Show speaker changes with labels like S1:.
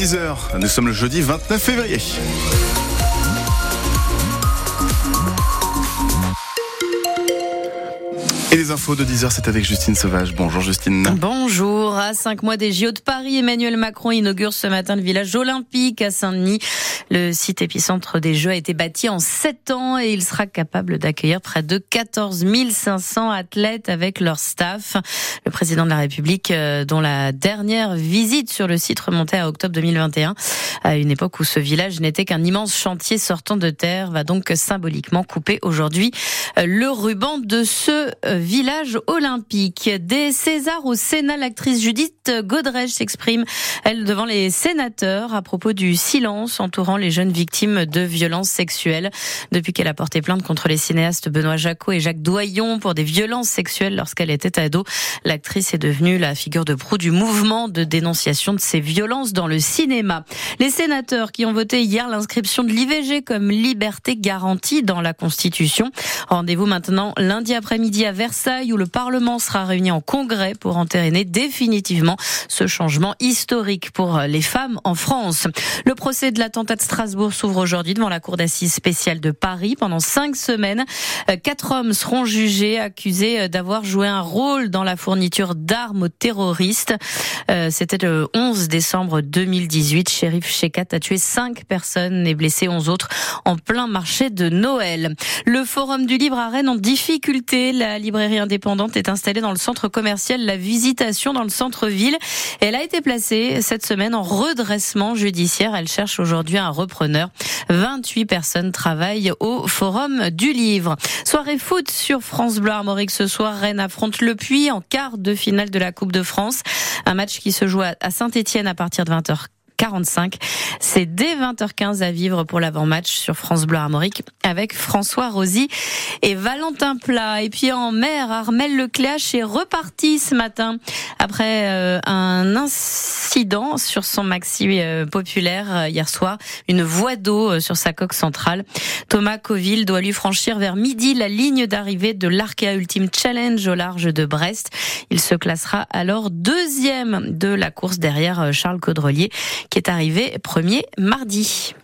S1: 10h. Nous sommes le jeudi 29 février. Et les infos de 10h, c'est avec Justine Sauvage. Bonjour Justine.
S2: Bonjour. À cinq mois des JO de Paris, Emmanuel Macron inaugure ce matin le village olympique à Saint-Denis. Le site épicentre des Jeux a été bâti en sept ans et il sera capable d'accueillir près de 14 500 athlètes avec leur staff. Le président de la République, euh, dont la dernière visite sur le site remontait à octobre 2021, à une époque où ce village n'était qu'un immense chantier sortant de terre, va donc symboliquement couper aujourd'hui euh, le ruban de ce euh, village olympique. Des Césars au Sénat, l'actrice Judith Godrèche s'exprime, elle, devant les sénateurs à propos du silence entourant les jeunes victimes de violences sexuelles. Depuis qu'elle a porté plainte contre les cinéastes Benoît Jacot et Jacques Doyon pour des violences sexuelles lorsqu'elle était ado, l'actrice est devenue la figure de proue du mouvement de dénonciation de ces violences dans le cinéma. Les sénateurs qui ont voté hier l'inscription de l'IVG comme liberté garantie dans la Constitution. Rendez-vous maintenant lundi après-midi à Versailles où le Parlement sera réuni en congrès pour entériner définitivement ce changement historique pour les femmes en France. Le procès de l'attentat de Strasbourg s'ouvre aujourd'hui devant la cour d'assises spéciale de Paris pendant cinq semaines. Quatre hommes seront jugés accusés d'avoir joué un rôle dans la fourniture d'armes aux terroristes. C'était le 11 décembre 2018. Shérif Shekat a tué cinq personnes et blessé 11 autres en plein marché de Noël. Le forum du livre à Rennes en difficulté. La librairie indépendante est installée dans le centre commercial La Visitation dans le centre-ville. Elle a été placée cette semaine en redressement judiciaire. Elle cherche aujourd'hui un repreneur. 28 personnes travaillent au forum du livre. Soirée foot sur France Bleu Armorique ce soir. Rennes affronte le Puy en quart de finale de la Coupe de France. Un match qui se joue à Saint-Etienne à partir de 20h. 45. C'est dès 20h15 à vivre pour l'avant-match sur France Bleu Armorique avec François Rosy et Valentin Plat. Et puis en mer, Armel Lecléache est reparti ce matin après euh, un incident sur son maxi euh, populaire euh, hier soir, une voie d'eau sur sa coque centrale. Thomas Coville doit lui franchir vers midi la ligne d'arrivée de l'Arkea Ultimate Challenge au large de Brest. Il se classera alors deuxième de la course derrière Charles Caudrelier qui est arrivé premier mardi.